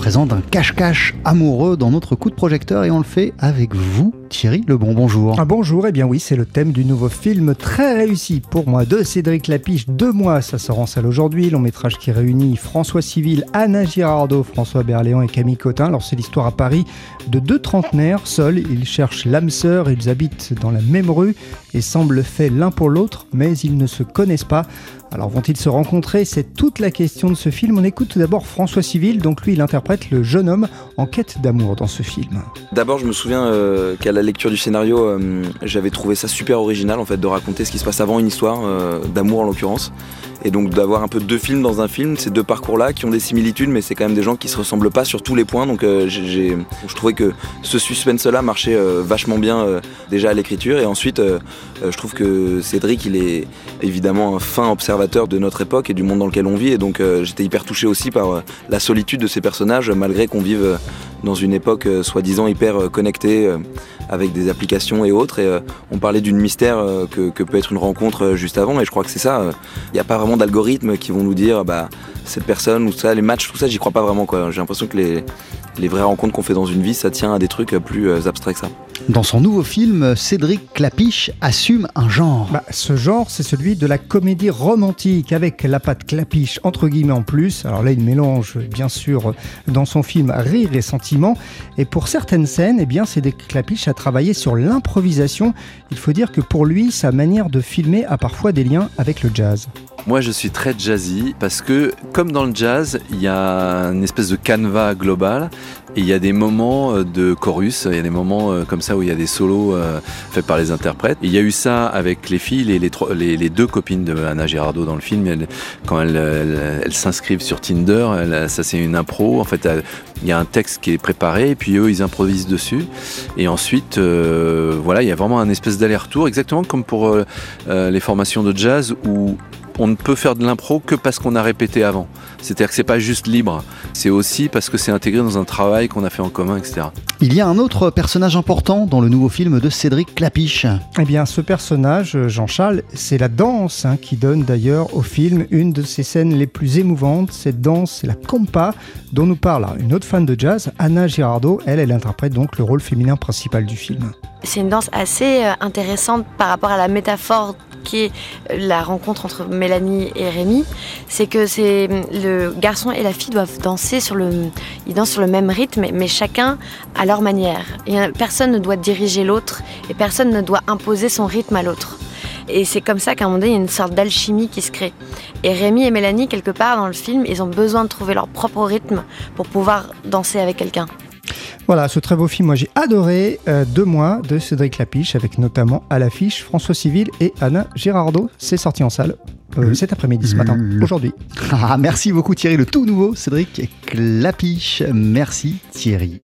présent d'un cache-cache amoureux dans notre coup de projecteur et on le fait avec vous, Thierry Lebon. Bonjour. Ah bonjour, et eh bien oui, c'est le thème du nouveau film très réussi pour moi de Cédric Lapiche. Deux mois, ça sort en salle aujourd'hui. Long métrage qui réunit François Civil, Anna Girardot, François Berléand et Camille Cotin. Alors c'est l'histoire à Paris de deux trentenaires. Seuls, ils cherchent l'âme sœur, ils habitent dans la même rue et semblent faits l'un pour l'autre, mais ils ne se connaissent pas. Alors vont-ils se rencontrer? C'est toute la question de ce film. On écoute tout d'abord François Civil, donc lui il interprète le jeune homme en quête d'amour dans ce film. D'abord je me souviens euh, qu'à la lecture du scénario, euh, j'avais trouvé ça super original en fait de raconter ce qui se passe avant une histoire, euh, d'amour en l'occurrence. Et donc d'avoir un peu deux films dans un film, ces deux parcours-là qui ont des similitudes, mais c'est quand même des gens qui se ressemblent pas sur tous les points. Donc je trouvais que ce suspense-là marchait vachement bien déjà à l'écriture. Et ensuite, je trouve que Cédric, il est évidemment un fin observateur de notre époque et du monde dans lequel on vit. Et donc j'étais hyper touché aussi par la solitude de ces personnages, malgré qu'on vive euh, dans une époque soi-disant hyper connectée avec des applications et autres. Et on parlait d'une mystère que, peut être une rencontre juste avant. Et je crois que c'est ça. Il n'y a pas vraiment d'algorithmes qui vont nous dire bah, cette personne ou ça, les matchs, tout ça, j'y crois pas vraiment. J'ai l'impression que les, les vraies rencontres qu'on fait dans une vie, ça tient à des trucs plus abstraits que ça. Dans son nouveau film, Cédric Clapiche assume un genre. Bah, ce genre, c'est celui de la comédie romantique avec la patte Clapiche entre guillemets en plus. Alors là, il mélange bien sûr dans son film rire et sentiment. Et pour certaines scènes, eh bien, Cédric Clapiche a travaillé sur l'improvisation. Il faut dire que pour lui, sa manière de filmer a parfois des liens avec le jazz. Moi, je suis très jazzy parce que, comme dans le jazz, il y a une espèce de canevas global il y a des moments euh, de chorus, il y a des moments euh, comme ça où il y a des solos euh, faits par les interprètes. il y a eu ça avec les filles, les, les, deux copines de Anna Girardot dans le film, quand elles, s'inscrivent sur Tinder, ça c'est une impro. En fait, il y a un texte qui est préparé et puis eux ils improvisent dessus. Et ensuite, voilà, il y a vraiment un espèce d'aller-retour, exactement comme pour les formations de jazz où on ne peut faire de l'impro que parce qu'on a répété avant. C'est-à-dire que c'est pas juste libre, c'est aussi parce que c'est intégré dans un travail qu'on a fait en commun, etc. Il y a un autre personnage important dans le nouveau film de Cédric Clapiche. Eh bien, ce personnage, Jean-Charles, c'est la danse hein, qui donne d'ailleurs au film une de ses scènes les plus émouvantes. Cette danse, c'est la compa dont nous parle une autre fan de jazz, Anna Girardot. Elle, elle interprète donc le rôle féminin principal du film. C'est une danse assez euh, intéressante par rapport à la métaphore la rencontre entre Mélanie et Rémi, c'est que le garçon et la fille doivent danser sur le, ils sur le même rythme, mais chacun à leur manière. Et personne ne doit diriger l'autre et personne ne doit imposer son rythme à l'autre. Et c'est comme ça qu'à un moment donné, il y a une sorte d'alchimie qui se crée. Et Rémi et Mélanie, quelque part dans le film, ils ont besoin de trouver leur propre rythme pour pouvoir danser avec quelqu'un. Voilà, ce très beau film, moi j'ai adoré euh, Deux mois de Cédric Lapiche, avec notamment à l'affiche François Civil et Anna Girardot. C'est sorti en salle euh, cet après-midi, ce matin, aujourd'hui. Ah, merci beaucoup Thierry, le tout nouveau Cédric Lapiche. Merci Thierry.